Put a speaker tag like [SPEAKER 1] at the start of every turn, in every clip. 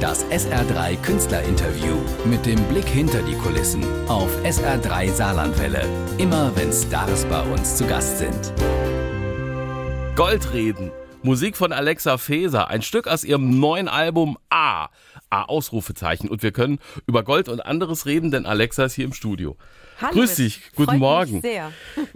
[SPEAKER 1] Das SR3 Künstlerinterview mit dem Blick hinter die Kulissen auf SR3 Saarlandwelle. Immer wenn Stars bei uns zu Gast sind.
[SPEAKER 2] Goldreden. Musik von Alexa Feser, ein Stück aus ihrem neuen Album A. A Ausrufezeichen. Und wir können über Gold und anderes reden, denn Alexa ist hier im Studio.
[SPEAKER 3] Hallo,
[SPEAKER 2] Grüß dich, guten
[SPEAKER 3] freut
[SPEAKER 2] Morgen.
[SPEAKER 3] Mich sehr.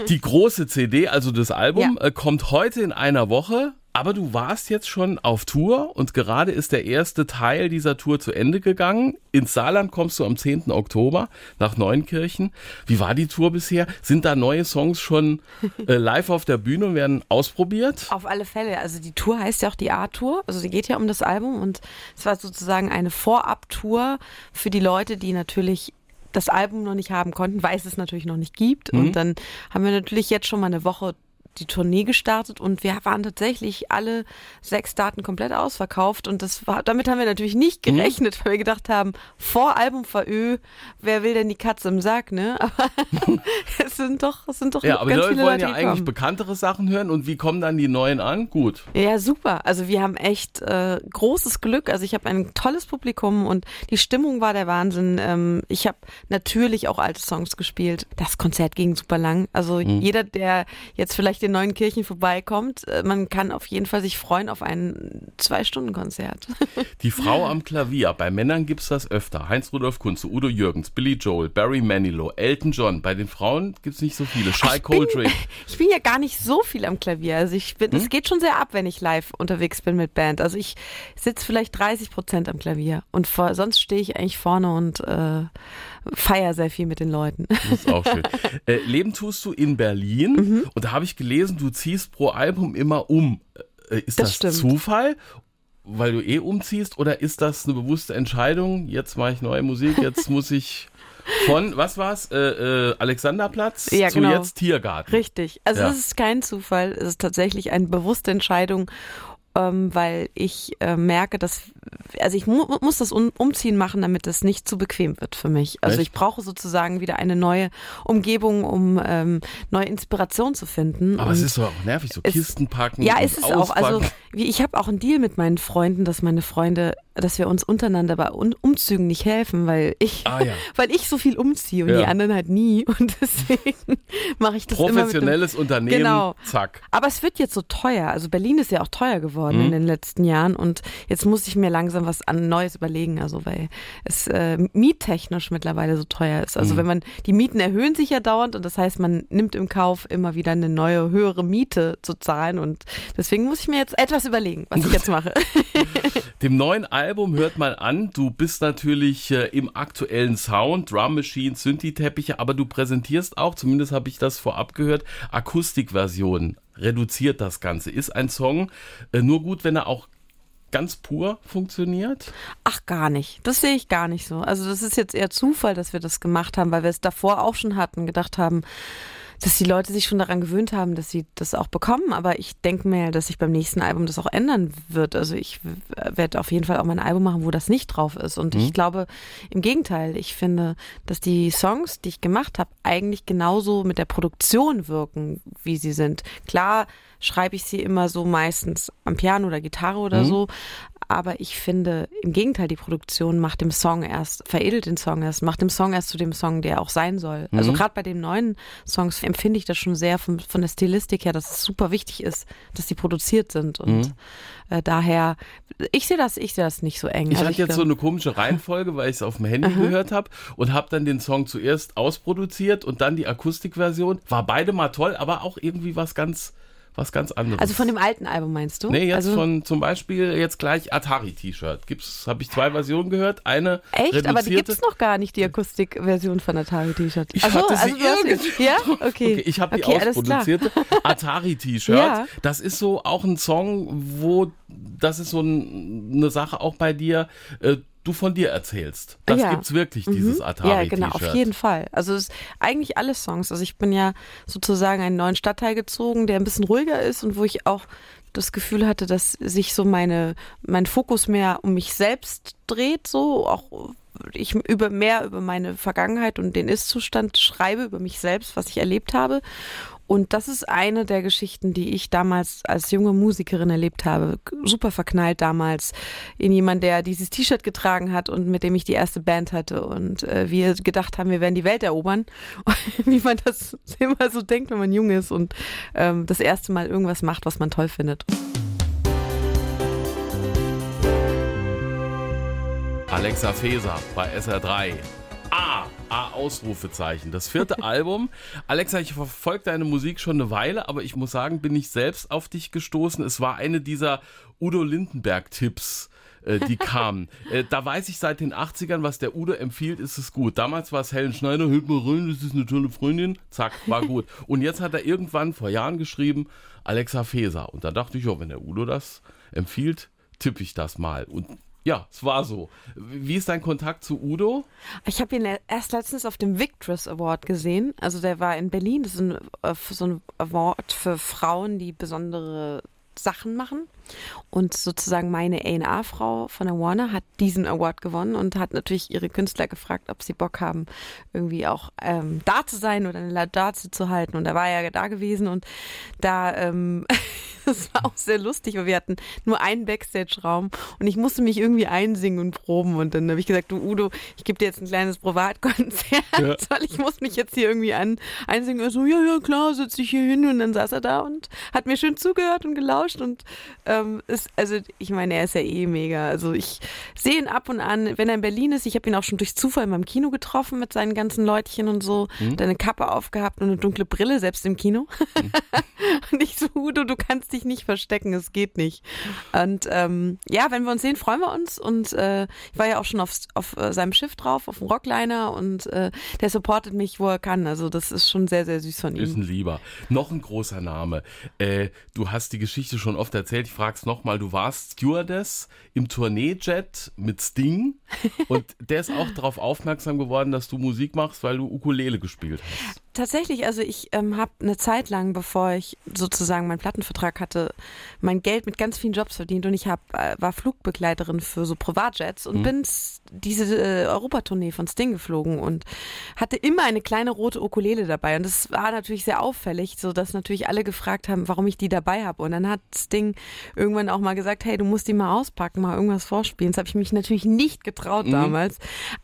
[SPEAKER 2] Die große CD, also das Album,
[SPEAKER 3] Ja.
[SPEAKER 2] äh, kommt heute in einer Woche. Aber du warst jetzt schon auf Tour und gerade ist der erste Teil dieser Tour zu Ende gegangen. Ins Saarland kommst du am 10. Oktober nach Neunkirchen. Wie war die Tour bisher? Sind da neue Songs schon äh, live auf der Bühne und werden ausprobiert?
[SPEAKER 3] Auf alle Fälle. Also die Tour heißt ja auch die A-Tour. Also sie geht ja um das Album und es war sozusagen eine Vorab-Tour für die Leute, die natürlich das Album noch nicht haben konnten, weil es es natürlich noch nicht gibt. Und dann haben wir natürlich jetzt schon mal eine Woche die Tournee gestartet und wir waren tatsächlich alle sechs Daten komplett ausverkauft und das war, damit haben wir natürlich nicht gerechnet, weil wir gedacht haben, vor Album VÖ, wer will denn die Katze im Sack, ne? Aber es sind doch, es sind doch
[SPEAKER 2] Ja, aber die
[SPEAKER 3] ganz
[SPEAKER 2] Leute
[SPEAKER 3] viele
[SPEAKER 2] wollen
[SPEAKER 3] Leute
[SPEAKER 2] ja eigentlich bekanntere Sachen hören und wie kommen dann die neuen an? Gut.
[SPEAKER 3] Ja, super. Also wir haben echt äh, großes Glück. Also ich habe ein tolles Publikum und die Stimmung war der Wahnsinn. Ähm, ich habe natürlich auch alte Songs gespielt. Das Konzert ging super lang. Also jeder, der jetzt vielleicht in neuen Kirchen vorbeikommt, äh, man kann auf jeden Fall sich freuen auf ein Zwei-Stunden-Konzert.
[SPEAKER 2] Die Frau am Klavier. Bei Männern gibt's das öfter. Heinz-Rudolf Kunze, Udo Jürgens, Billy Joel, Barry Manilow, Elton John. Bei den Frauen gibt's nicht so viele.
[SPEAKER 3] Bin-
[SPEAKER 2] Coltrane.
[SPEAKER 3] Ich bin ja gar nicht so viel am Klavier. Also ich bin, es geht schon sehr ab, wenn ich live unterwegs bin mit Band. Also ich sitze vielleicht 30 Prozent am Klavier und vor, sonst stehe ich eigentlich vorne und äh, feier sehr viel mit den Leuten.
[SPEAKER 2] Das ist auch schön. Äh, Leben tust du in Berlin
[SPEAKER 3] Mhm.
[SPEAKER 2] und da habe ich gelesen, du ziehst pro Album immer um. Äh, ist
[SPEAKER 3] Das
[SPEAKER 2] das. Zufall? Weil du eh umziehst oder ist das eine bewusste Entscheidung? Jetzt mache ich neue Musik, jetzt muss ich von, was war's, äh, äh, Alexanderplatz
[SPEAKER 3] Ja,
[SPEAKER 2] zu
[SPEAKER 3] genau.
[SPEAKER 2] jetzt Tiergarten.
[SPEAKER 3] Richtig. Also
[SPEAKER 2] Ja.
[SPEAKER 3] es ist kein Zufall. Es ist tatsächlich eine bewusste Entscheidung, ähm, weil ich äh, merke, dass also ich mu muss das um Umziehen machen, damit es nicht zu bequem wird für mich. Also
[SPEAKER 2] Echt?
[SPEAKER 3] ich brauche sozusagen wieder eine neue Umgebung, um ähm, neue Inspiration zu finden.
[SPEAKER 2] Aber es
[SPEAKER 3] Und
[SPEAKER 2] ist doch auch nervig, so
[SPEAKER 3] es-
[SPEAKER 2] Kisten packen.
[SPEAKER 3] Ja, ist es auch. Also ich habe auch einen Deal mit meinen Freunden, dass meine Freunde, dass wir uns untereinander bei Umzügen nicht helfen, weil ich,
[SPEAKER 2] Ah, ja.
[SPEAKER 3] weil ich so viel umziehe und
[SPEAKER 2] Ja.
[SPEAKER 3] die anderen halt nie. Und deswegen mache ich das immer mit
[SPEAKER 2] Professionelles Unternehmen,
[SPEAKER 3] Genau.
[SPEAKER 2] zack.
[SPEAKER 3] aber es wird jetzt so teuer. Also Berlin ist ja auch teuer geworden
[SPEAKER 2] Mhm.
[SPEAKER 3] in den letzten Jahren und jetzt muss ich mir langsam was an Neues überlegen. Also weil es äh, miettechnisch mittlerweile so teuer ist.
[SPEAKER 2] Mhm.
[SPEAKER 3] Also wenn man die Mieten erhöhen sich ja dauernd und das heißt, man nimmt im Kauf immer wieder eine neue höhere Miete zu zahlen und deswegen muss ich mir jetzt etwas überlegen, was ich jetzt mache.
[SPEAKER 2] Dem neuen Album hört mal an, du bist natürlich äh, im aktuellen Sound, Drum Machines, Synthi-Teppiche, aber du präsentierst auch, zumindest habe ich das vorab gehört, Akustikversionen. Reduziert das Ganze. Ist ein Song äh, nur gut, wenn er auch ganz pur funktioniert?
[SPEAKER 3] Ach, gar nicht. Das sehe ich gar nicht so. Also das ist jetzt eher Zufall, dass wir das gemacht haben, weil wir es davor auch schon hatten, gedacht haben, dass die Leute sich schon daran gewöhnt haben, dass sie das auch bekommen. Aber ich denke mir, dass sich beim nächsten Album das auch ändern wird. Also ich werde auf jeden Fall auch mal ein Album machen, wo das nicht drauf ist. Und ich glaube, im Gegenteil, ich finde, dass die Songs, die ich gemacht habe, eigentlich genauso mit der Produktion wirken, wie sie sind. Klar schreibe ich sie immer so meistens am Piano oder Gitarre oder so. Aber ich finde, im Gegenteil, die Produktion macht dem Song erst, veredelt den Song erst, macht dem Song erst zu dem Song, der auch sein soll. Also gerade bei den neuen Songs empfinde ich das schon sehr von, von der Stilistik her, dass es super wichtig ist, dass die produziert sind. Und äh, daher, ich sehe das, ich sehe das nicht so eng.
[SPEAKER 2] Ich
[SPEAKER 3] Also
[SPEAKER 2] hatte jetzt
[SPEAKER 3] glaub-
[SPEAKER 2] so eine komische Reihenfolge, weil ich es auf dem Handy gehört habe und habe dann den Song zuerst ausproduziert und dann die Akustikversion. War beide mal toll, aber auch irgendwie was ganz, was ganz anderes.
[SPEAKER 3] also von dem alten Album meinst du?
[SPEAKER 2] Nee, jetzt
[SPEAKER 3] also,
[SPEAKER 2] von zum Beispiel jetzt gleich Atari-T-Shirt. Gibt's, habe ich zwei Versionen gehört. Eine
[SPEAKER 3] Echt?
[SPEAKER 2] reduzierte.
[SPEAKER 3] Aber die gibt es noch gar nicht, die Akustikversion von Atari T-Shirt.
[SPEAKER 2] Ich
[SPEAKER 3] Ach so,
[SPEAKER 2] hatte sie
[SPEAKER 3] also
[SPEAKER 2] irgendwie-
[SPEAKER 3] Ja? Okay.
[SPEAKER 2] Okay, ich habe die
[SPEAKER 3] okay,
[SPEAKER 2] ausproduzierte Atari-T-Shirt.
[SPEAKER 3] Ja.
[SPEAKER 2] Das ist so auch ein Song, wo das ist so ein, eine Sache auch bei dir. Äh, du von dir erzählst. Das
[SPEAKER 3] Ja.
[SPEAKER 2] gibt's wirklich, dieses
[SPEAKER 3] Ja,
[SPEAKER 2] Atari-T-Shirt.
[SPEAKER 3] genau, auf jeden Fall. Also es ist eigentlich alle Songs. Also ich bin ja sozusagen in einen neuen Stadtteil gezogen, der ein bisschen ruhiger ist und wo ich auch das Gefühl hatte, dass sich so meine, mein Fokus mehr um mich selbst dreht, so auch ich über mehr über meine Vergangenheit und den Ist-Zustand schreibe, über mich selbst, was ich erlebt habe. Und das ist eine der Geschichten, die ich damals als junge Musikerin erlebt habe. Super verknallt damals in jemand, der dieses T-Shirt getragen hat und mit dem ich die erste Band hatte. Und äh, wir gedacht haben, wir werden die Welt erobern. Wie man das immer so denkt, wenn man jung ist und ähm, das erste Mal irgendwas macht, was man toll findet.
[SPEAKER 2] Alexa Feser bei SR3. A, A Ausrufezeichen. Das vierte Album. Alexa, ich verfolge deine Musik schon eine Weile, aber ich muss sagen, bin ich selbst auf dich gestoßen. Es war eine dieser Udo Lindenberg-Tipps äh, die kamen. Äh, da weiß ich seit den 80ern, was der Udo empfiehlt, ist es gut. Damals war es Helen Schneider, hört mal rein, das ist eine tolle Freundin. Zack, war gut. Und jetzt hat er irgendwann vor Jahren geschrieben, Alexa Feser. Und da dachte ich, ja, wenn der Udo das empfiehlt, tippe ich das mal. Und ja, es war so. Wie ist dein Kontakt zu Udo?
[SPEAKER 3] Ich habe ihn erst letztens auf dem Victress Award gesehen. Also der war in Berlin. Das ist ein, äh, so ein Award für Frauen, die besondere Sachen machen. Und sozusagen meine A&R-Frau von der Warner hat diesen Award gewonnen und hat natürlich ihre Künstler gefragt, ob sie Bock haben, irgendwie auch ähm, da zu sein oder eine Laudatio zu halten. Und da war er ja da gewesen und da, ähm, das war auch sehr lustig, weil wir hatten nur einen Backstage-Raum und ich musste mich irgendwie einsingen und proben. Und dann habe ich gesagt, du Udo, ich gebe dir jetzt ein kleines Privatkonzert, ja. weil ich muss mich jetzt hier irgendwie an, einsingen. Er so, ja, ja, klar, sitze ich hier hin. Und dann saß er da und hat mir schön zugehört und gelauscht und ähm, ist, also ich meine, er ist ja eh mega. Also ich sehe ihn ab und an, wenn er in Berlin ist. Ich habe ihn auch schon durch Zufall in meinem Kino getroffen mit seinen ganzen Leutchen und so. Mhm. Hat eine Kappe aufgehabt und eine dunkle Brille, selbst im Kino. Mhm. und ich so, Udo, du kannst dich nicht verstecken, es geht nicht. Und ähm, ja, wenn wir uns sehen, freuen wir uns. Und äh, ich war ja auch schon auf, auf äh, seinem Schiff drauf, auf dem Rockliner und äh, der supportet mich, wo er kann. Also das ist schon sehr, sehr süß von ihm.
[SPEAKER 2] Ist ein Lieber. Noch ein großer Name. Äh, du hast die Geschichte schon oft erzählt. Ich frage es nochmal. Du warst Stewardess im Tourneejet mit Sting und der ist auch darauf aufmerksam geworden, dass du Musik machst, weil du Ukulele gespielt hast.
[SPEAKER 3] Tatsächlich, also ich ähm, habe eine Zeit lang, bevor ich sozusagen meinen Plattenvertrag hatte, mein Geld mit ganz vielen Jobs verdient und ich hab, äh, war Flugbegleiterin für so Privatjets und mhm. bin diese äh, Europatournee von Sting geflogen und hatte immer eine kleine rote Ukulele dabei und das war natürlich sehr auffällig, so dass natürlich alle gefragt haben, warum ich die dabei habe und dann hat Sting irgendwann auch mal gesagt, hey, du musst die mal auspacken, mal irgendwas vorspielen. Das habe ich mich natürlich nicht getraut mhm. damals,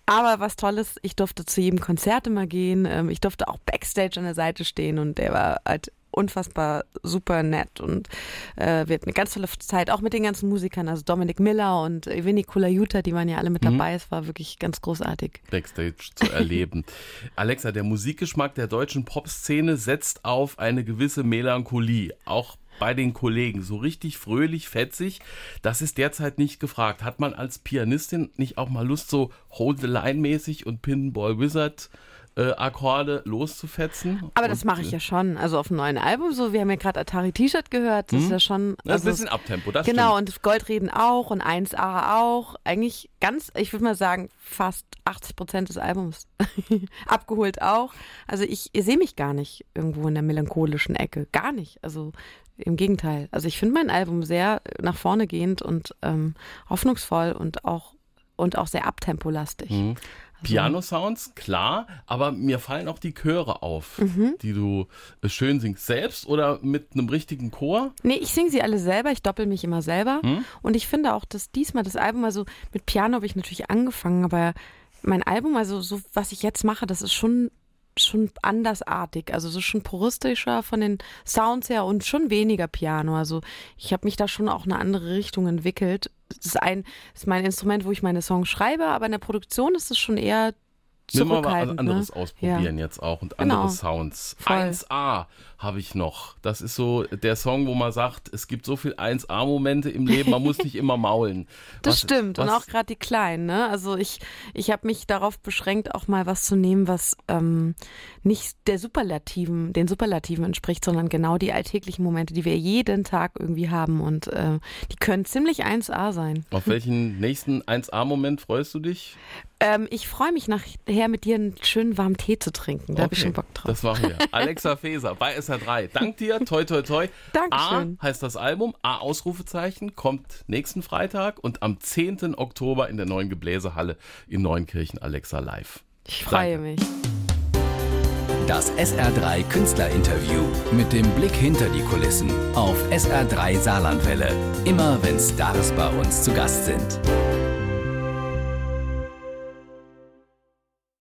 [SPEAKER 3] aber was Tolles, ich durfte zu jedem Konzert immer gehen, ähm, ich durfte auch Backstage an der Seite stehen und der war halt unfassbar super nett und äh, wird eine ganz tolle Zeit, auch mit den ganzen Musikern, also Dominic Miller und Vinny Colaiuta, die waren ja alle mit mhm. dabei. Mhm. Es war wirklich ganz großartig.
[SPEAKER 2] Backstage zu erleben. Alexa, der Musikgeschmack der deutschen Popszene setzt auf eine gewisse Melancholie, auch bei den Kollegen. So richtig fröhlich, fetzig, das ist derzeit nicht gefragt. Hat man als Pianistin nicht auch mal Lust, so Hold the Line mäßig und Pinball Wizard äh, Akkorde loszufetzen.
[SPEAKER 3] Aber das mache ich ja schon. Also auf dem neuen Album so. Wir haben ja gerade Atari T-Shirt gehört. Das ist mhm. ja schon.
[SPEAKER 2] Also, das ist ein bisschen Abtempo, das
[SPEAKER 3] Genau,
[SPEAKER 2] stimmt.
[SPEAKER 3] und Goldreden auch und 1A auch. Eigentlich ganz, ich würde mal sagen, fast 80 Prozent des Albums abgeholt auch. Also ich, ich sehe mich gar nicht irgendwo in der melancholischen Ecke. Gar nicht. Also im Gegenteil. Also ich finde mein Album sehr nach vorne gehend und ähm, hoffnungsvoll und auch und auch sehr abtempolastig. Mhm.
[SPEAKER 2] Also Piano-Sounds, klar, aber mir fallen auch die Chöre auf, mhm. die du äh, schön singst. Selbst oder mit einem richtigen Chor?
[SPEAKER 3] Nee, ich singe sie alle selber, ich doppel mich immer selber. Mhm. Und ich finde auch, dass diesmal das Album, also mit Piano habe ich natürlich angefangen, aber mein Album, also so was ich jetzt mache, das ist schon schon andersartig, also so schon puristischer von den Sounds her und schon weniger Piano. Also ich habe mich da schon auch eine andere Richtung entwickelt das ist ein, das ist mein Instrument, wo ich meine Songs schreibe, aber in der Produktion ist es schon eher
[SPEAKER 2] Nimm mal was anderes ne? ausprobieren ja. jetzt auch und andere genau. Sounds. Voll. 1A habe ich noch. Das ist so der Song, wo man sagt, es gibt so viel 1A-Momente im Leben, man muss nicht immer maulen.
[SPEAKER 3] Das was, stimmt. Was? Und auch gerade die kleinen, ne? Also ich, ich habe mich darauf beschränkt, auch mal was zu nehmen, was ähm, nicht der Superlativen, den Superlativen entspricht, sondern genau die alltäglichen Momente, die wir jeden Tag irgendwie haben. Und äh, die können ziemlich 1A sein.
[SPEAKER 2] Auf welchen nächsten 1A-Moment freust du dich?
[SPEAKER 3] Ähm, ich freue mich nachher mit dir einen schönen warmen Tee zu trinken. Da okay, habe ich schon Bock drauf.
[SPEAKER 2] Das machen wir. Alexa Feser bei SR3. Dank dir. Toi, toi, toi.
[SPEAKER 3] Dankeschön.
[SPEAKER 2] A heißt das Album. A Ausrufezeichen kommt nächsten Freitag und am 10. Oktober in der neuen Gebläsehalle in Neunkirchen Alexa live.
[SPEAKER 3] Ich freue mich.
[SPEAKER 1] Das SR3 Künstlerinterview mit dem Blick hinter die Kulissen auf SR3 Saarlandwelle. Immer wenn Stars bei uns zu Gast sind.